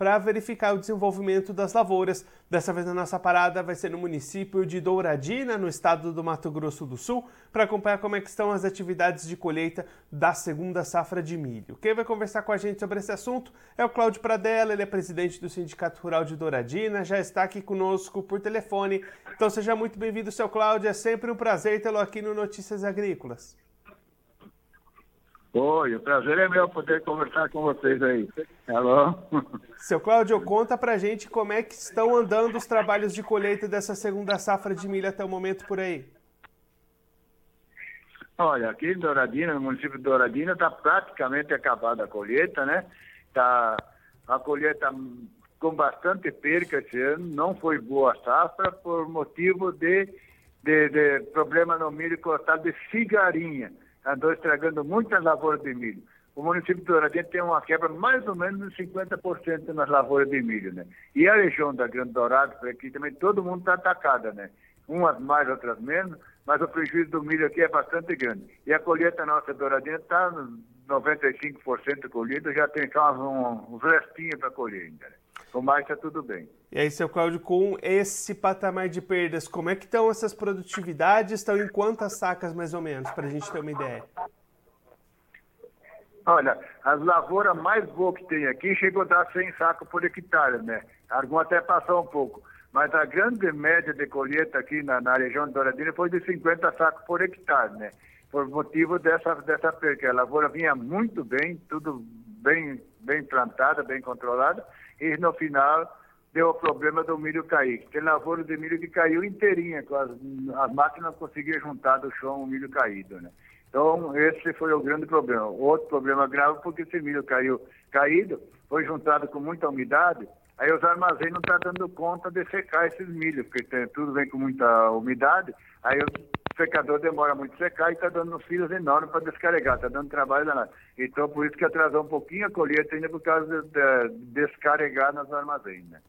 para verificar o desenvolvimento das lavouras. Dessa vez a nossa parada vai ser no município de Douradina, no estado do Mato Grosso do Sul, para acompanhar como é estão as atividades de colheita da segunda safra de milho. Quem vai conversar com a gente sobre esse assunto é o Cláudio Pradella, ele é presidente do Sindicato Rural de Douradina, já está aqui conosco por telefone. Então seja muito bem-vindo, seu Cláudio, é sempre um prazer tê-lo aqui no Notícias Agrícolas. Oi, o prazer é meu poder conversar com vocês aí. Alô? Seu Cláudio, conta pra gente como é que estão andando os trabalhos de colheita dessa segunda safra de milho até o momento por aí. Olha, aqui em Douradina, no município de Douradina, está praticamente acabada a colheita, né? Tá a colheita com bastante perca esse ano, não foi boa a safra por motivo de, de, de problema no milho cortado de cigarinha andou estragando muitas lavouras de milho. O município de Douradinha tem uma quebra mais ou menos de 50% nas lavouras de milho, né? E a região da Grande Dourado, por aqui também, todo mundo está atacada, né? Umas mais, outras menos, mas o prejuízo do milho aqui é bastante grande. E a colheita nossa Douradinha está 95% colhida, já tem só uns restinhos para colher ainda, né? O mais está tudo bem. E aí, seu Cláudio, com esse patamar de perdas, como é que estão essas produtividades? Estão em quantas sacas, mais ou menos, para a gente ter uma ideia? Olha, as lavouras mais boas que tem aqui chegou a dar 100 sacos por hectare, né? Algum até passou um pouco. Mas a grande média de colheita aqui na, na região de Douradina foi de 50 sacos por hectare, né? Por motivo dessa, dessa perca. A lavoura vinha muito bem, tudo bem, bem plantada, bem controlada, e no final deu o problema do milho cair. Tem lavoura de milho que caiu inteirinha, as, as máquinas conseguiam juntar do chão o milho caído, né? Então, esse foi o grande problema. Outro problema grave, porque esse milho caiu caído, foi juntado com muita umidade, aí os armazéns não estão tá dando conta de secar esses milhos, porque tem, tudo vem com muita umidade, aí o secador demora muito secar e está dando filas enormes para descarregar, está dando trabalho danado. Então, por isso que atrasou um pouquinho a colheita ainda por causa de, de descarregar nos armazéns, né?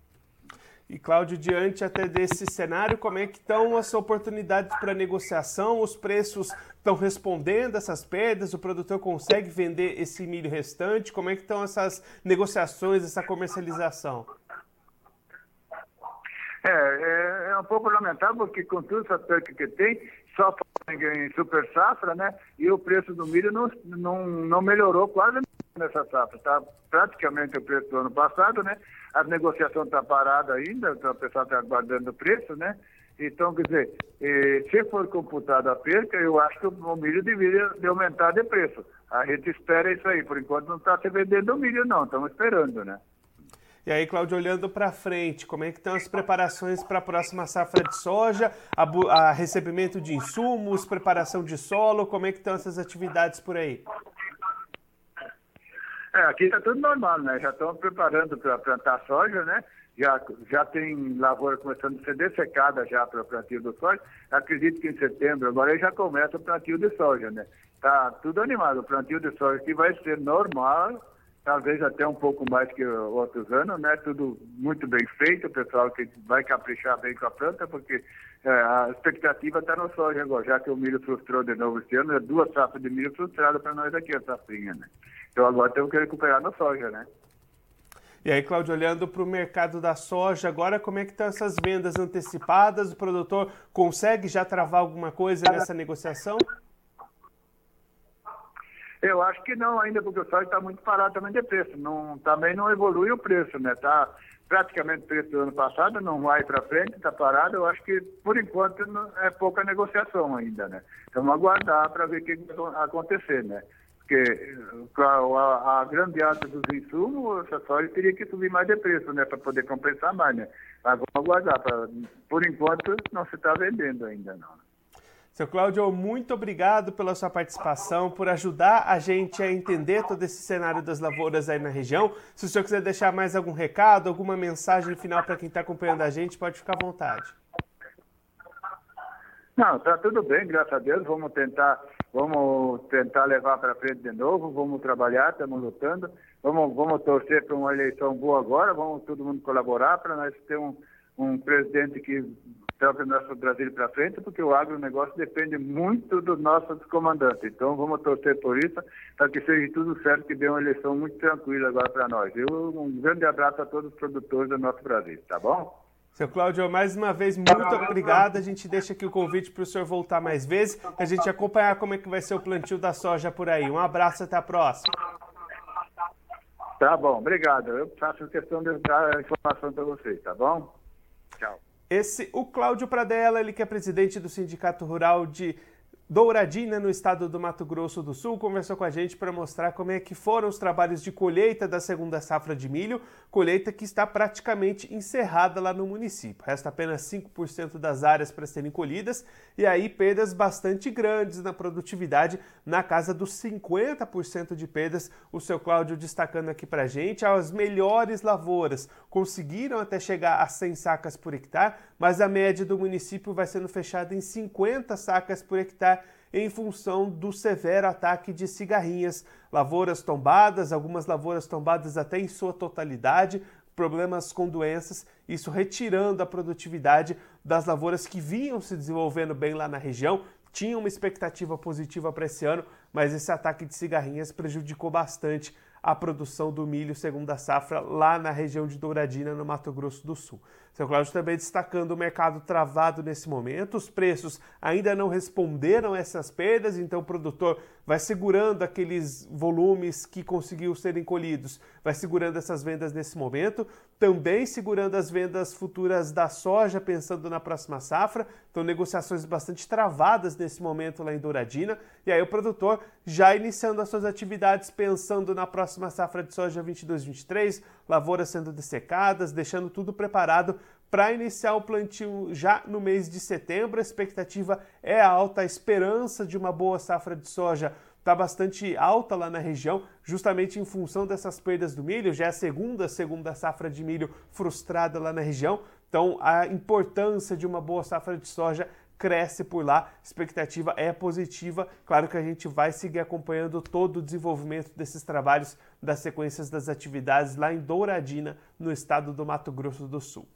E Cláudio, diante até desse cenário, como é que estão as oportunidades para negociação? Os preços estão respondendo essas perdas? O produtor consegue vender esse milho restante? Como é que estão essas negociações, essa comercialização? É, é, é um pouco lamentável porque com tudo essa perca que tem, só em super safra, né? E o preço do milho não, não, não melhorou quase nessa safra. Está praticamente o preço do ano passado, né? A negociação está parada ainda, então o pessoal está aguardando o preço, né? Então, quer dizer, eh, se for computada a perca, eu acho que o milho deveria de aumentar de preço. A gente espera isso aí. Por enquanto não está se vendendo o milho, não. Estamos esperando, né? E aí, Claudio, olhando para frente, como é que estão as preparações para a próxima safra de soja, a, a, recebimento de insumos, preparação de solo, como é que estão essas atividades por aí? É, aqui está tudo normal, né? Já estão preparando para plantar soja, né? Já, já tem lavoura começando a ser dessecada já para o plantio do soja. Acredito que em setembro agora já começa o plantio de soja, né? Tá tudo animado. O plantio de soja aqui vai ser normal, talvez até um pouco mais que outros anos, né? Tudo muito bem feito, o pessoal que vai caprichar bem com a planta, porque é, a expectativa está no soja agora, já que o milho frustrou de novo esse ano, é duas safras de milho frustradas para nós aqui, a safrinha, né? Então agora temos que recuperar no soja, né? E aí, Cláudio, olhando para o mercado da soja, agora como é que estão essas vendas antecipadas? O produtor consegue já travar alguma coisa nessa negociação? Eu acho que não ainda, porque o soja está muito parado também de preço. Não, também não evolui o preço, né? Está praticamente o preço do ano passado, não vai para frente, está parado. Eu acho que, por enquanto, é pouca negociação ainda, né? Então, vamos aguardar para ver o que vai acontecer, né? Porque a, a, a grande alta dos insumos, a soja teria que subir mais de preço, né? Para poder compensar mais, né? Mas vamos aguardar. Pra, por enquanto, não se está vendendo ainda, não. Seu Cláudio, muito obrigado pela sua participação, por ajudar a gente a entender todo esse cenário das lavouras aí na região. Se o senhor quiser deixar mais algum recado, alguma mensagem final para quem está acompanhando a gente, pode ficar à vontade. Não, está tudo bem, graças a Deus. Vamos tentar, vamos tentar levar para frente de novo, vamos trabalhar, estamos lutando. Vamos, vamos torcer para uma eleição boa agora, vamos todo mundo colaborar para nós ter um, um presidente que o nosso Brasil para frente, porque o agronegócio depende muito dos nossos comandantes. Então, vamos torcer por isso, para que seja tudo certo, que dê uma eleição muito tranquila agora para nós. Eu, um grande abraço a todos os produtores do nosso Brasil, tá bom? Seu Cláudio, mais uma vez, muito obrigado. A gente deixa aqui o convite para o senhor voltar mais vezes, a gente acompanhar como é que vai ser o plantio da soja por aí. Um abraço, até a próxima. Tá bom, obrigado. Eu faço questão de dar a informação para vocês, tá bom? Tchau. Esse, o Cláudio Pradella, ele que é presidente do Sindicato Rural de Douradina, no estado do Mato Grosso do Sul, conversou com a gente para mostrar como é que foram os trabalhos de colheita da segunda safra de milho, colheita que está praticamente encerrada lá no município. Resta apenas 5% das áreas para serem colhidas e aí perdas bastante grandes na produtividade, na casa dos 50% de perdas. O seu Cláudio destacando aqui para a gente, as melhores lavouras conseguiram até chegar a 100 sacas por hectare, mas a média do município vai sendo fechada em 50 sacas por hectare em função do severo ataque de cigarrinhas. Lavouras tombadas, algumas lavouras tombadas até em sua totalidade, problemas com doenças, isso retirando a produtividade das lavouras que vinham se desenvolvendo bem lá na região. Tinha uma expectativa positiva para esse ano, mas esse ataque de cigarrinhas prejudicou bastante a produção do milho segunda safra lá na região de Douradina, no Mato Grosso do Sul. Seu Cláudio também destacando o mercado travado nesse momento, os preços ainda não responderam a essas perdas, então o produtor vai segurando aqueles volumes que conseguiu serem colhidos, vai segurando essas vendas nesse momento, também segurando as vendas futuras da soja, pensando na próxima safra, então negociações bastante travadas nesse momento lá em Douradina, e aí o produtor já iniciando as suas atividades pensando na próxima safra de soja 22-23, lavouras sendo dessecadas, deixando tudo preparado para iniciar o plantio já no mês de setembro. A expectativa é alta, a esperança de uma boa safra de soja está bastante alta lá na região, justamente em função dessas perdas do milho. Já é a segunda, segunda safra de milho frustrada lá na região. Então, a importância de uma boa safra de soja cresce por lá, a expectativa é positiva. Claro que a gente vai seguir acompanhando todo o desenvolvimento desses trabalhos, das sequências das atividades lá em Douradina, no estado do Mato Grosso do Sul.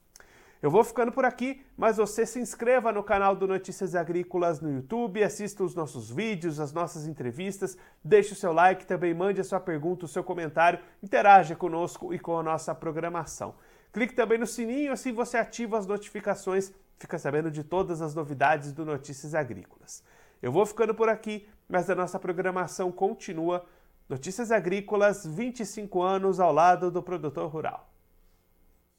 Eu vou ficando por aqui, mas você se inscreva no canal do Notícias Agrícolas no YouTube, assista os nossos vídeos, as nossas entrevistas, deixe o seu like, também mande a sua pergunta, o seu comentário, interaja conosco e com a nossa programação. Clique também no sininho, assim você ativa as notificações fica sabendo de todas as novidades do Notícias Agrícolas. Eu vou ficando por aqui, mas a nossa programação continua. Notícias Agrícolas, 25 anos ao lado do produtor rural.